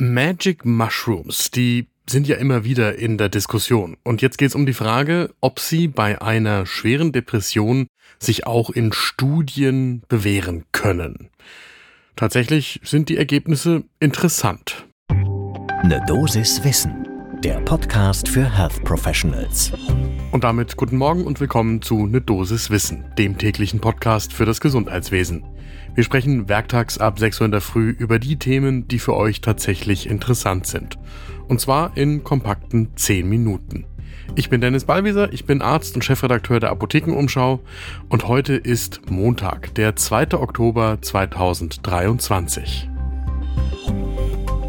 Magic Mushrooms, die sind ja immer wieder in der Diskussion. Und jetzt geht es um die Frage, ob sie bei einer schweren Depression sich auch in Studien bewähren können. Tatsächlich sind die Ergebnisse interessant. Eine Dosis Wissen, der Podcast für Health Professionals. Und damit guten Morgen und willkommen zu Ne Dosis Wissen, dem täglichen Podcast für das Gesundheitswesen. Wir sprechen werktags ab 6 Uhr in der Früh über die Themen, die für euch tatsächlich interessant sind. Und zwar in kompakten 10 Minuten. Ich bin Dennis Ballwieser, ich bin Arzt und Chefredakteur der Apothekenumschau und heute ist Montag, der 2. Oktober 2023.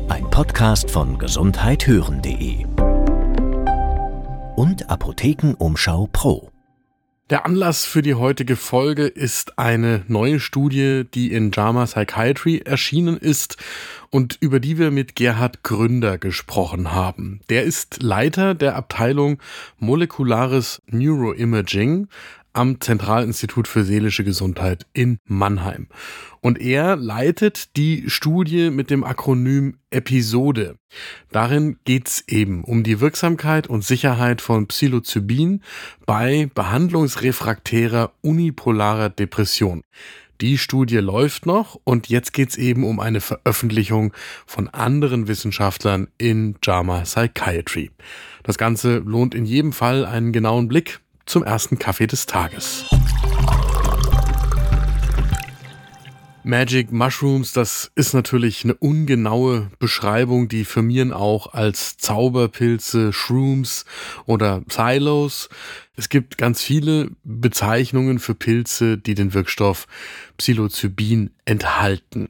Ein Podcast von gesundheithören.de und Apothekenumschau Pro. Der Anlass für die heutige Folge ist eine neue Studie, die in JAMA Psychiatry erschienen ist und über die wir mit Gerhard Gründer gesprochen haben. Der ist Leiter der Abteilung Molekulares Neuroimaging am Zentralinstitut für seelische Gesundheit in Mannheim. Und er leitet die Studie mit dem Akronym Episode. Darin geht es eben um die Wirksamkeit und Sicherheit von Psilocybin bei behandlungsrefraktärer unipolarer Depression. Die Studie läuft noch und jetzt geht es eben um eine Veröffentlichung von anderen Wissenschaftlern in JAMA Psychiatry. Das Ganze lohnt in jedem Fall einen genauen Blick zum ersten Kaffee des Tages. Magic Mushrooms, das ist natürlich eine ungenaue Beschreibung, die firmieren auch als Zauberpilze, Shrooms oder Silos. Es gibt ganz viele Bezeichnungen für Pilze, die den Wirkstoff Psilocybin enthalten.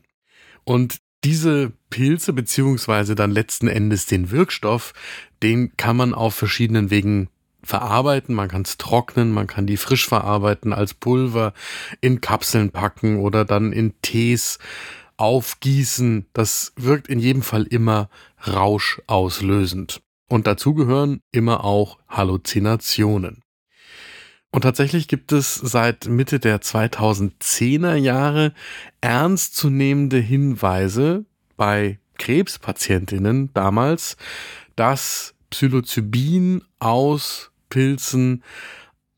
Und diese Pilze beziehungsweise dann letzten Endes den Wirkstoff, den kann man auf verschiedenen Wegen verarbeiten, man kann es trocknen, man kann die frisch verarbeiten als Pulver, in Kapseln packen oder dann in Tees aufgießen. Das wirkt in jedem Fall immer rauschauslösend. Und dazu gehören immer auch Halluzinationen. Und tatsächlich gibt es seit Mitte der 2010er Jahre ernstzunehmende Hinweise bei Krebspatientinnen damals, dass Psilocybin aus Pilzen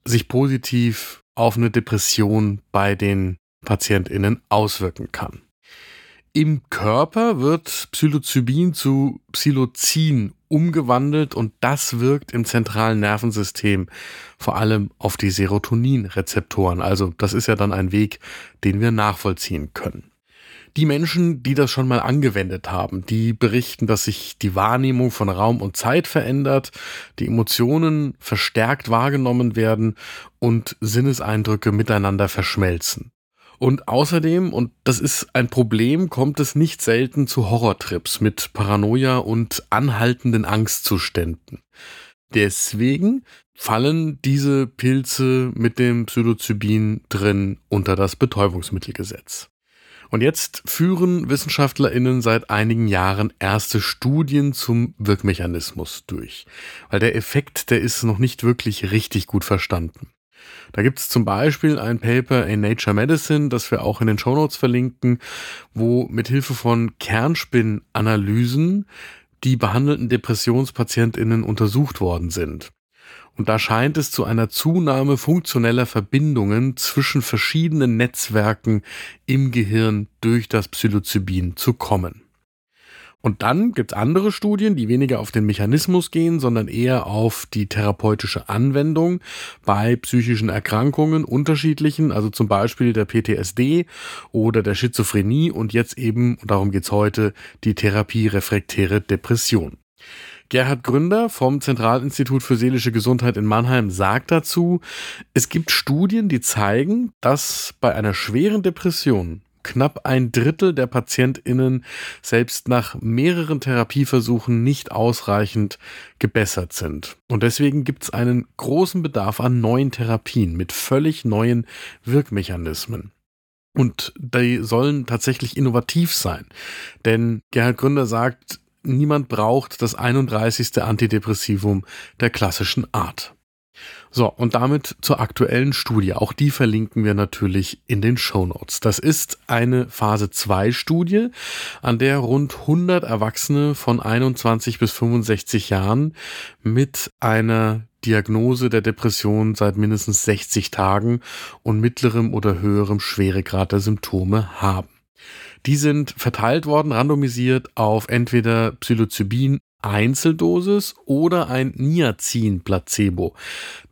sich positiv auf eine Depression bei den PatientInnen auswirken kann. Im Körper wird Psilocybin zu Psilocin umgewandelt und das wirkt im zentralen Nervensystem vor allem auf die Serotoninrezeptoren. Also das ist ja dann ein Weg, den wir nachvollziehen können. Die Menschen, die das schon mal angewendet haben, die berichten, dass sich die Wahrnehmung von Raum und Zeit verändert, die Emotionen verstärkt wahrgenommen werden und Sinneseindrücke miteinander verschmelzen. Und außerdem, und das ist ein Problem, kommt es nicht selten zu Horrortrips mit Paranoia und anhaltenden Angstzuständen. Deswegen fallen diese Pilze mit dem Psilocybin drin unter das Betäubungsmittelgesetz. Und jetzt führen WissenschaftlerInnen seit einigen Jahren erste Studien zum Wirkmechanismus durch. Weil der Effekt, der ist noch nicht wirklich richtig gut verstanden. Da gibt es zum Beispiel ein Paper in Nature Medicine, das wir auch in den Shownotes verlinken, wo mit Hilfe von Kernspinnanalysen die behandelten DepressionspatientInnen untersucht worden sind. Und da scheint es zu einer Zunahme funktioneller Verbindungen zwischen verschiedenen Netzwerken im Gehirn durch das Psilocybin zu kommen. Und dann gibt es andere Studien, die weniger auf den Mechanismus gehen, sondern eher auf die therapeutische Anwendung bei psychischen Erkrankungen unterschiedlichen, also zum Beispiel der PTSD oder der Schizophrenie und jetzt eben, darum geht's heute, die Therapie refraktäre Depression. Gerhard Gründer vom Zentralinstitut für seelische Gesundheit in Mannheim sagt dazu, es gibt Studien, die zeigen, dass bei einer schweren Depression knapp ein Drittel der Patientinnen selbst nach mehreren Therapieversuchen nicht ausreichend gebessert sind. Und deswegen gibt es einen großen Bedarf an neuen Therapien mit völlig neuen Wirkmechanismen. Und die sollen tatsächlich innovativ sein. Denn Gerhard Gründer sagt, niemand braucht das 31. Antidepressivum der klassischen Art. So, und damit zur aktuellen Studie. Auch die verlinken wir natürlich in den Show Notes. Das ist eine Phase 2 Studie, an der rund 100 Erwachsene von 21 bis 65 Jahren mit einer Diagnose der Depression seit mindestens 60 Tagen und mittlerem oder höherem Schweregrad der Symptome haben. Die sind verteilt worden, randomisiert auf entweder Psilocybin Einzeldosis oder ein Niacin-Placebo.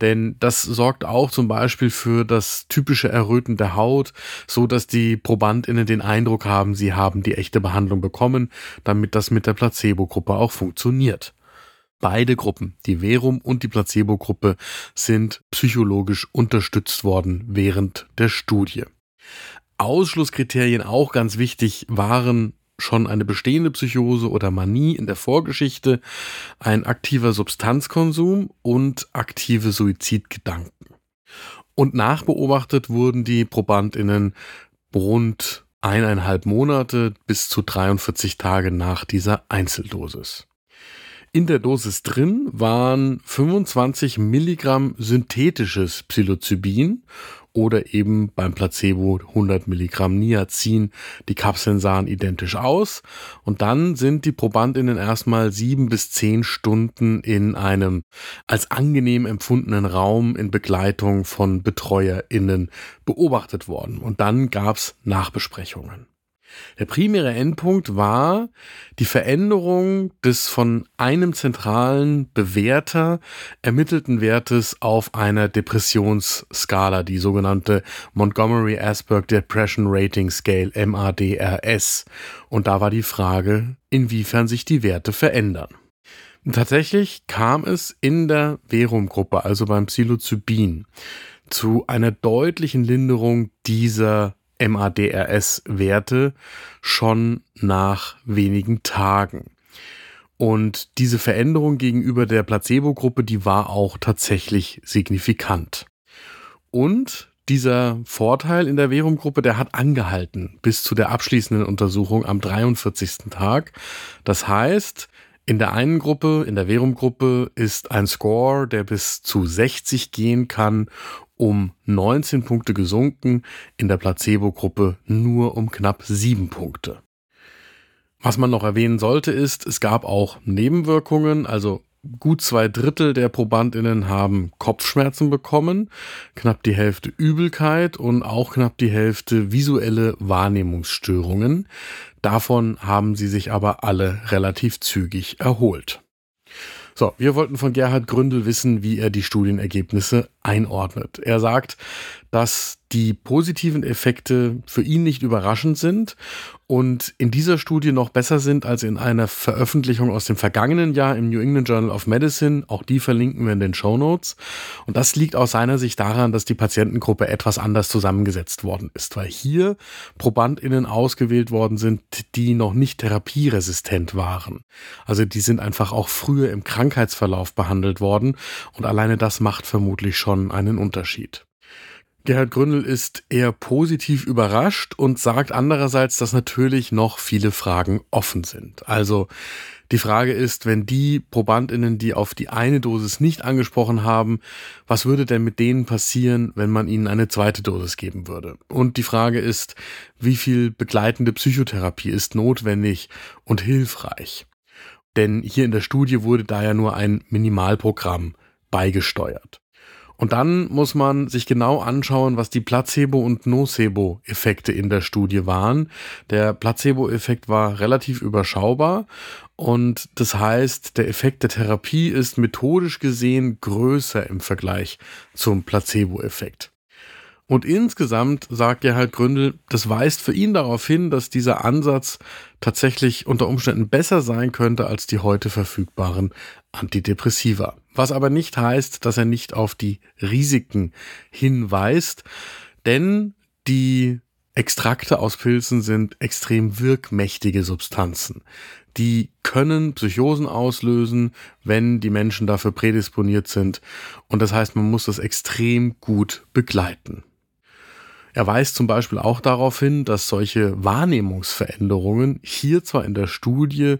Denn das sorgt auch zum Beispiel für das typische Erröten der Haut, so dass die ProbandInnen den Eindruck haben, sie haben die echte Behandlung bekommen, damit das mit der Placebo-Gruppe auch funktioniert. Beide Gruppen, die Verum und die Placebo-Gruppe, sind psychologisch unterstützt worden während der Studie. Ausschlusskriterien auch ganz wichtig waren schon eine bestehende Psychose oder Manie in der Vorgeschichte, ein aktiver Substanzkonsum und aktive Suizidgedanken. Und nachbeobachtet wurden die Probandinnen rund eineinhalb Monate bis zu 43 Tage nach dieser Einzeldosis. In der Dosis drin waren 25 Milligramm synthetisches Psilocybin oder eben beim Placebo 100 Milligramm Niacin. Die Kapseln sahen identisch aus und dann sind die Probandinnen erstmal sieben bis zehn Stunden in einem als angenehm empfundenen Raum in Begleitung von BetreuerInnen beobachtet worden und dann gab's Nachbesprechungen. Der primäre Endpunkt war die Veränderung des von einem zentralen Bewerter ermittelten Wertes auf einer Depressionsskala, die sogenannte Montgomery-Asberg Depression Rating Scale, MADRS. Und da war die Frage, inwiefern sich die Werte verändern. Tatsächlich kam es in der Verum-Gruppe, also beim Psilocybin, zu einer deutlichen Linderung dieser MADRS-Werte schon nach wenigen Tagen. Und diese Veränderung gegenüber der Placebo-Gruppe, die war auch tatsächlich signifikant. Und dieser Vorteil in der Verum-Gruppe, der hat angehalten bis zu der abschließenden Untersuchung am 43. Tag. Das heißt, in der einen Gruppe, in der Verum-Gruppe, ist ein Score, der bis zu 60 gehen kann um 19 Punkte gesunken, in der Placebo-Gruppe nur um knapp 7 Punkte. Was man noch erwähnen sollte ist, es gab auch Nebenwirkungen, also gut zwei Drittel der Probandinnen haben Kopfschmerzen bekommen, knapp die Hälfte Übelkeit und auch knapp die Hälfte visuelle Wahrnehmungsstörungen. Davon haben sie sich aber alle relativ zügig erholt. So, wir wollten von Gerhard Gründel wissen, wie er die Studienergebnisse einordnet. Er sagt, dass die positiven Effekte für ihn nicht überraschend sind und in dieser Studie noch besser sind als in einer Veröffentlichung aus dem vergangenen Jahr im New England Journal of Medicine. Auch die verlinken wir in den Show Notes. Und das liegt aus seiner Sicht daran, dass die Patientengruppe etwas anders zusammengesetzt worden ist, weil hier ProbandInnen ausgewählt worden sind, die noch nicht therapieresistent waren. Also die sind einfach auch früher im Krankheitsverlauf behandelt worden und alleine das macht vermutlich schon einen Unterschied. Gerhard Gründel ist eher positiv überrascht und sagt andererseits, dass natürlich noch viele Fragen offen sind. Also die Frage ist, wenn die Probandinnen, die auf die eine Dosis nicht angesprochen haben, was würde denn mit denen passieren, wenn man ihnen eine zweite Dosis geben würde? Und die Frage ist, wie viel begleitende Psychotherapie ist notwendig und hilfreich? Denn hier in der Studie wurde da ja nur ein Minimalprogramm beigesteuert. Und dann muss man sich genau anschauen, was die Placebo- und Nocebo-Effekte in der Studie waren. Der Placebo-Effekt war relativ überschaubar und das heißt, der Effekt der Therapie ist methodisch gesehen größer im Vergleich zum Placebo-Effekt. Und insgesamt sagt Gerhard Gründel, das weist für ihn darauf hin, dass dieser Ansatz tatsächlich unter Umständen besser sein könnte als die heute verfügbaren Antidepressiva. Was aber nicht heißt, dass er nicht auf die Risiken hinweist, denn die Extrakte aus Pilzen sind extrem wirkmächtige Substanzen. Die können Psychosen auslösen, wenn die Menschen dafür prädisponiert sind. Und das heißt, man muss das extrem gut begleiten. Er weist zum Beispiel auch darauf hin, dass solche Wahrnehmungsveränderungen hier zwar in der Studie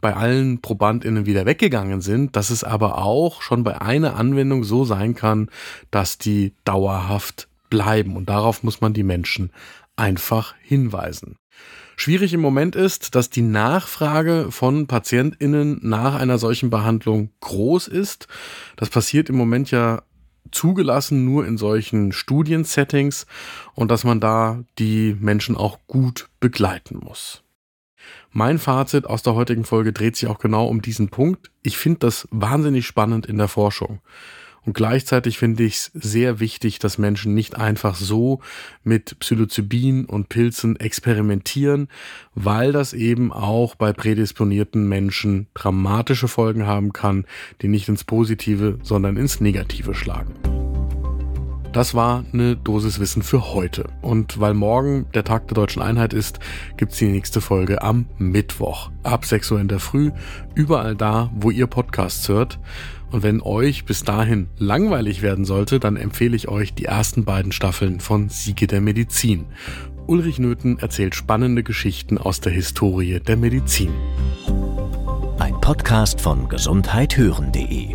bei allen ProbandInnen wieder weggegangen sind, dass es aber auch schon bei einer Anwendung so sein kann, dass die dauerhaft bleiben. Und darauf muss man die Menschen einfach hinweisen. Schwierig im Moment ist, dass die Nachfrage von PatientInnen nach einer solchen Behandlung groß ist. Das passiert im Moment ja zugelassen nur in solchen Studiensettings und dass man da die Menschen auch gut begleiten muss. Mein Fazit aus der heutigen Folge dreht sich auch genau um diesen Punkt. Ich finde das wahnsinnig spannend in der Forschung. Und gleichzeitig finde ich es sehr wichtig, dass Menschen nicht einfach so mit Psilocybin und Pilzen experimentieren, weil das eben auch bei prädisponierten Menschen dramatische Folgen haben kann, die nicht ins Positive, sondern ins Negative schlagen. Das war eine Dosis Wissen für heute. Und weil morgen der Tag der deutschen Einheit ist, gibt's die nächste Folge am Mittwoch. Ab 6 Uhr in der Früh, überall da, wo ihr Podcasts hört. Und wenn euch bis dahin langweilig werden sollte, dann empfehle ich euch die ersten beiden Staffeln von Siege der Medizin. Ulrich Nöthen erzählt spannende Geschichten aus der Historie der Medizin. Ein Podcast von gesundheithören.de